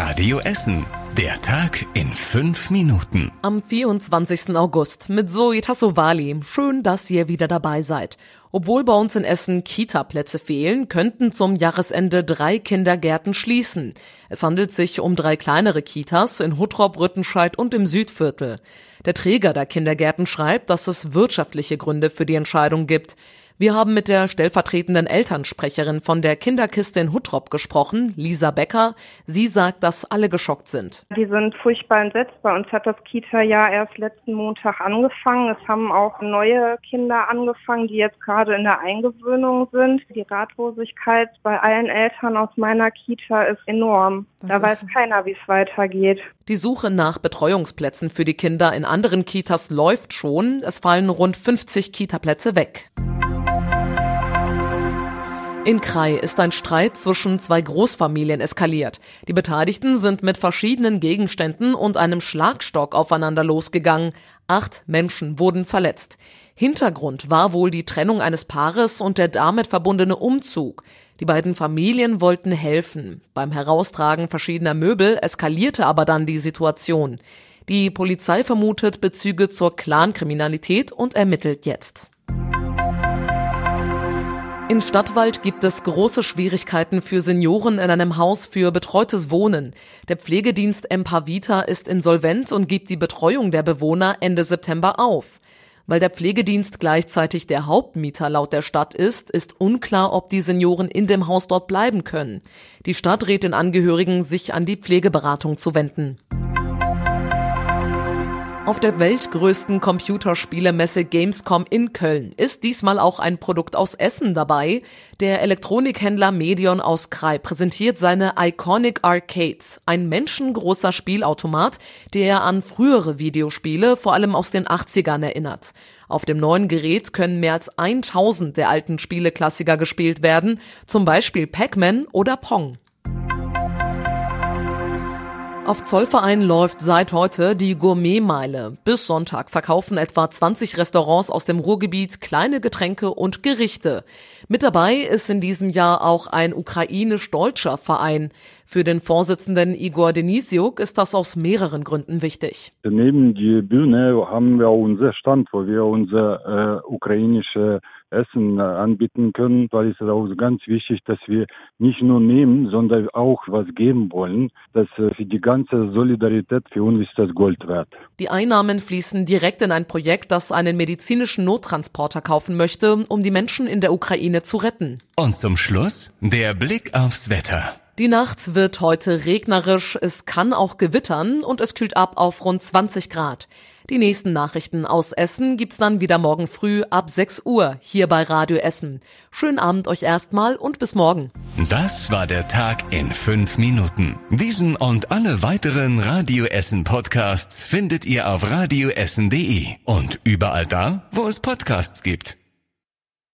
Radio Essen. Der Tag in fünf Minuten. Am 24. August mit Zoe Tassovali. Schön, dass ihr wieder dabei seid. Obwohl bei uns in Essen Kita-Plätze fehlen, könnten zum Jahresende drei Kindergärten schließen. Es handelt sich um drei kleinere Kitas in Huttrop, Rüttenscheid und im Südviertel. Der Träger der Kindergärten schreibt, dass es wirtschaftliche Gründe für die Entscheidung gibt. Wir haben mit der stellvertretenden Elternsprecherin von der Kinderkiste in Huttrop gesprochen, Lisa Becker. Sie sagt, dass alle geschockt sind. Die sind furchtbar entsetzt. Bei uns hat das Kita-Jahr erst letzten Montag angefangen. Es haben auch neue Kinder angefangen, die jetzt gerade in der Eingewöhnung sind. Die Ratlosigkeit bei allen Eltern aus meiner Kita ist enorm. Das da weiß keiner, wie es weitergeht. Die Suche nach Betreuungsplätzen für die Kinder in anderen Kitas läuft schon. Es fallen rund 50 Kitaplätze weg. In Krai ist ein Streit zwischen zwei Großfamilien eskaliert. Die Beteiligten sind mit verschiedenen Gegenständen und einem Schlagstock aufeinander losgegangen. Acht Menschen wurden verletzt. Hintergrund war wohl die Trennung eines Paares und der damit verbundene Umzug. Die beiden Familien wollten helfen. Beim Heraustragen verschiedener Möbel eskalierte aber dann die Situation. Die Polizei vermutet Bezüge zur Clankriminalität und ermittelt jetzt. In Stadtwald gibt es große Schwierigkeiten für Senioren in einem Haus für betreutes Wohnen. Der Pflegedienst Empavita ist insolvent und gibt die Betreuung der Bewohner Ende September auf. Weil der Pflegedienst gleichzeitig der Hauptmieter laut der Stadt ist, ist unklar, ob die Senioren in dem Haus dort bleiben können. Die Stadt rät den Angehörigen, sich an die Pflegeberatung zu wenden. Auf der weltgrößten Computerspielemesse Gamescom in Köln ist diesmal auch ein Produkt aus Essen dabei. Der Elektronikhändler Medion aus Krai präsentiert seine Iconic Arcade, ein menschengroßer Spielautomat, der an frühere Videospiele, vor allem aus den 80ern erinnert. Auf dem neuen Gerät können mehr als 1000 der alten Spieleklassiker gespielt werden, zum Beispiel Pac-Man oder Pong. Auf Zollverein läuft seit heute die Gourmetmeile. Bis Sonntag verkaufen etwa 20 Restaurants aus dem Ruhrgebiet kleine Getränke und Gerichte. Mit dabei ist in diesem Jahr auch ein ukrainisch-deutscher Verein. Für den Vorsitzenden Igor Denisiuk ist das aus mehreren Gründen wichtig. Neben die Bühne haben wir unser Stand, wo wir unser äh, ukrainische Essen äh, anbieten können, weil es ist auch ganz wichtig, dass wir nicht nur nehmen, sondern auch was geben wollen. Das äh, für die ganze Solidarität für uns ist das Gold wert. Die Einnahmen fließen direkt in ein Projekt, das einen medizinischen Nottransporter kaufen möchte, um die Menschen in der Ukraine zu retten. Und zum Schluss der Blick aufs Wetter. Die Nacht wird heute regnerisch, es kann auch gewittern und es kühlt ab auf rund 20 Grad. Die nächsten Nachrichten aus Essen gibt's dann wieder morgen früh ab 6 Uhr hier bei Radio Essen. Schönen Abend euch erstmal und bis morgen. Das war der Tag in fünf Minuten. Diesen und alle weiteren Radio Essen Podcasts findet ihr auf radioessen.de und überall da, wo es Podcasts gibt.